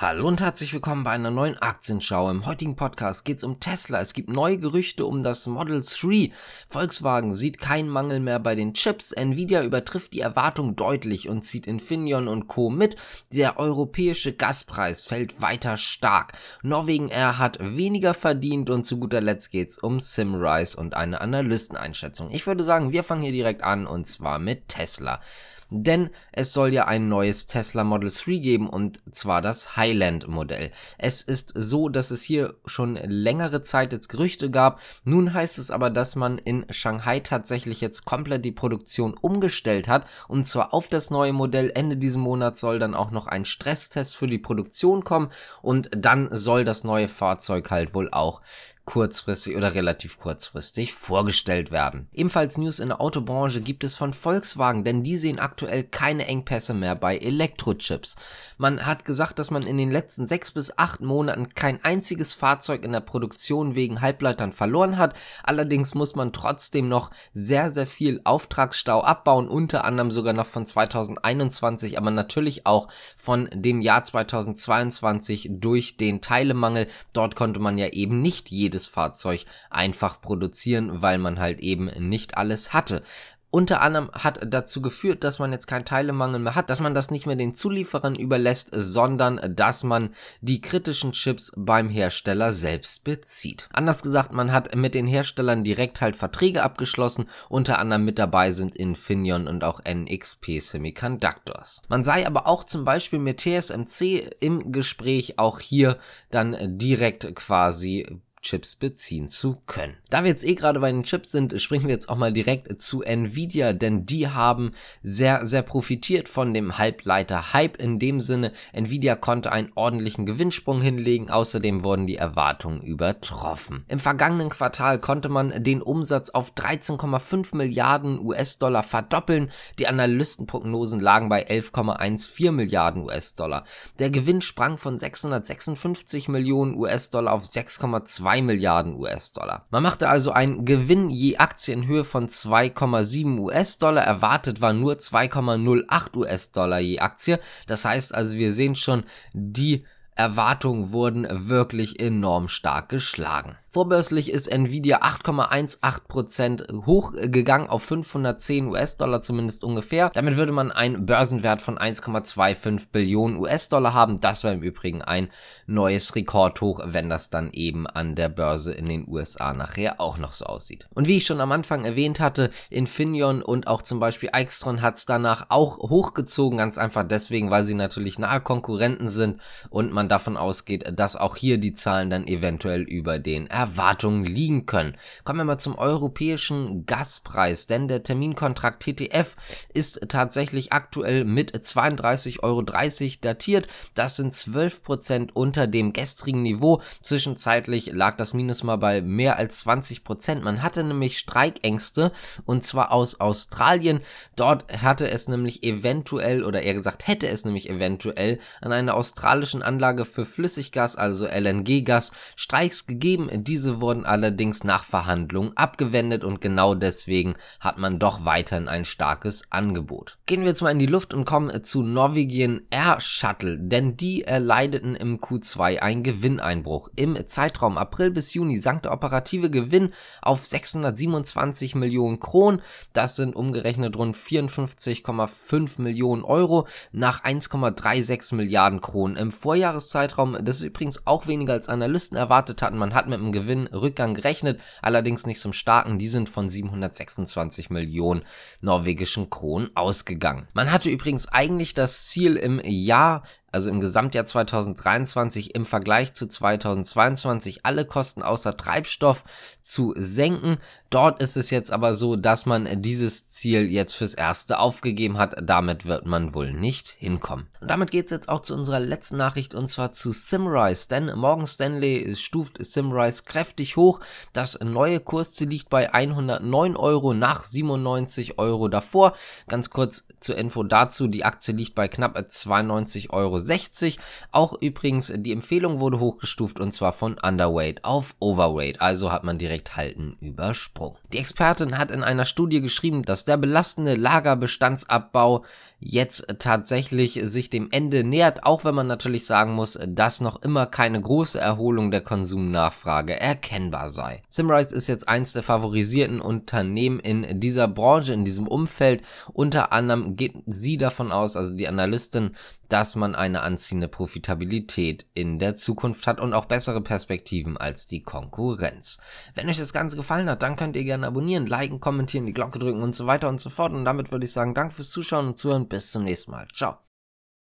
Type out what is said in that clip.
Hallo und herzlich willkommen bei einer neuen Aktienschau. Im heutigen Podcast geht es um Tesla. Es gibt neue Gerüchte um das Model 3. Volkswagen sieht keinen Mangel mehr bei den Chips. Nvidia übertrifft die Erwartung deutlich und zieht Infineon und Co. mit. Der europäische Gaspreis fällt weiter stark. Norwegen Air hat weniger verdient und zu guter Letzt geht's um Simrise und eine Analysteneinschätzung. Ich würde sagen, wir fangen hier direkt an und zwar mit Tesla denn es soll ja ein neues Tesla Model 3 geben und zwar das Highland Modell. Es ist so, dass es hier schon längere Zeit jetzt Gerüchte gab. Nun heißt es aber, dass man in Shanghai tatsächlich jetzt komplett die Produktion umgestellt hat und zwar auf das neue Modell. Ende diesen Monats soll dann auch noch ein Stresstest für die Produktion kommen und dann soll das neue Fahrzeug halt wohl auch kurzfristig oder relativ kurzfristig vorgestellt werden. Ebenfalls News in der Autobranche gibt es von Volkswagen, denn die sehen aktuell keine Engpässe mehr bei Elektrochips. Man hat gesagt, dass man in den letzten sechs bis acht Monaten kein einziges Fahrzeug in der Produktion wegen Halbleitern verloren hat. Allerdings muss man trotzdem noch sehr, sehr viel Auftragsstau abbauen, unter anderem sogar noch von 2021, aber natürlich auch von dem Jahr 2022 durch den Teilemangel. Dort konnte man ja eben nicht jedes jedes Fahrzeug einfach produzieren, weil man halt eben nicht alles hatte unter anderem hat dazu geführt, dass man jetzt keinen Teilemangel mehr hat, dass man das nicht mehr den Zulieferern überlässt, sondern dass man die kritischen Chips beim Hersteller selbst bezieht. Anders gesagt, man hat mit den Herstellern direkt halt Verträge abgeschlossen, unter anderem mit dabei sind Infineon und auch NXP Semiconductors. Man sei aber auch zum Beispiel mit TSMC im Gespräch auch hier dann direkt quasi Chips beziehen zu können. Da wir jetzt eh gerade bei den Chips sind, springen wir jetzt auch mal direkt zu Nvidia, denn die haben sehr, sehr profitiert von dem Halbleiter-Hype. In dem Sinne, Nvidia konnte einen ordentlichen Gewinnsprung hinlegen, außerdem wurden die Erwartungen übertroffen. Im vergangenen Quartal konnte man den Umsatz auf 13,5 Milliarden US-Dollar verdoppeln. Die Analystenprognosen lagen bei 11,14 Milliarden US-Dollar. Der Gewinn sprang von 656 Millionen US-Dollar auf 6,2 2 Milliarden US-Dollar. Man machte also einen Gewinn je Aktie in Höhe von 2,7 US-Dollar. Erwartet war nur 2,08 US-Dollar je Aktie. Das heißt also, wir sehen schon, die Erwartungen wurden wirklich enorm stark geschlagen. Vorbörslich ist Nvidia 8,18% hochgegangen auf 510 US-Dollar zumindest ungefähr. Damit würde man einen Börsenwert von 1,25 Billionen US-Dollar haben. Das wäre im Übrigen ein neues Rekordhoch, wenn das dann eben an der Börse in den USA nachher auch noch so aussieht. Und wie ich schon am Anfang erwähnt hatte, Infineon und auch zum Beispiel Extron hat es danach auch hochgezogen, ganz einfach deswegen, weil sie natürlich nahe Konkurrenten sind und man davon ausgeht, dass auch hier die Zahlen dann eventuell über den Erwartungen Erwartungen liegen können. Kommen wir mal zum europäischen Gaspreis, denn der Terminkontrakt TTF ist tatsächlich aktuell mit 32,30 Euro datiert. Das sind 12% unter dem gestrigen Niveau. Zwischenzeitlich lag das Minus mal bei mehr als 20%. Man hatte nämlich Streikängste und zwar aus Australien. Dort hatte es nämlich eventuell oder eher gesagt hätte es nämlich eventuell an einer australischen Anlage für Flüssiggas, also LNG-Gas, Streiks gegeben. Diese wurden allerdings nach Verhandlungen abgewendet und genau deswegen hat man doch weiterhin ein starkes Angebot. Gehen wir jetzt mal in die Luft und kommen zu Norwegian Air Shuttle, denn die erleideten im Q2 einen Gewinneinbruch. Im Zeitraum April bis Juni sank der operative Gewinn auf 627 Millionen Kronen. Das sind umgerechnet rund 54,5 Millionen Euro nach 1,36 Milliarden Kronen im Vorjahreszeitraum. Das ist übrigens auch weniger als Analysten erwartet hatten. Man hat mit einem Gewinn Gewinnrückgang gerechnet, allerdings nicht zum starken. Die sind von 726 Millionen norwegischen Kronen ausgegangen. Man hatte übrigens eigentlich das Ziel im Jahr also im Gesamtjahr 2023 im Vergleich zu 2022 alle Kosten außer Treibstoff zu senken. Dort ist es jetzt aber so, dass man dieses Ziel jetzt fürs Erste aufgegeben hat. Damit wird man wohl nicht hinkommen. Und damit geht es jetzt auch zu unserer letzten Nachricht und zwar zu Simrise. Denn Morgan Stanley stuft Simrise kräftig hoch. Das neue Kursziel liegt bei 109 Euro nach 97 Euro davor. Ganz kurz zur Info dazu. Die Aktie liegt bei knapp 92,60 Euro Euro. Auch übrigens, die Empfehlung wurde hochgestuft und zwar von Underweight auf Overweight, also hat man direkt Halten übersprungen. Die Expertin hat in einer Studie geschrieben, dass der belastende Lagerbestandsabbau jetzt tatsächlich sich dem Ende nähert, auch wenn man natürlich sagen muss, dass noch immer keine große Erholung der Konsumnachfrage erkennbar sei. Simrise ist jetzt eins der favorisierten Unternehmen in dieser Branche, in diesem Umfeld. Unter anderem geht sie davon aus, also die Analystin, dass man eine anziehende Profitabilität in der Zukunft hat und auch bessere Perspektiven als die Konkurrenz. Wenn euch das Ganze gefallen hat, dann könnt ihr gerne abonnieren, liken, kommentieren, die Glocke drücken und so weiter und so fort. Und damit würde ich sagen, danke fürs Zuschauen und Zuhören. Bis zum nächsten Mal. Ciao.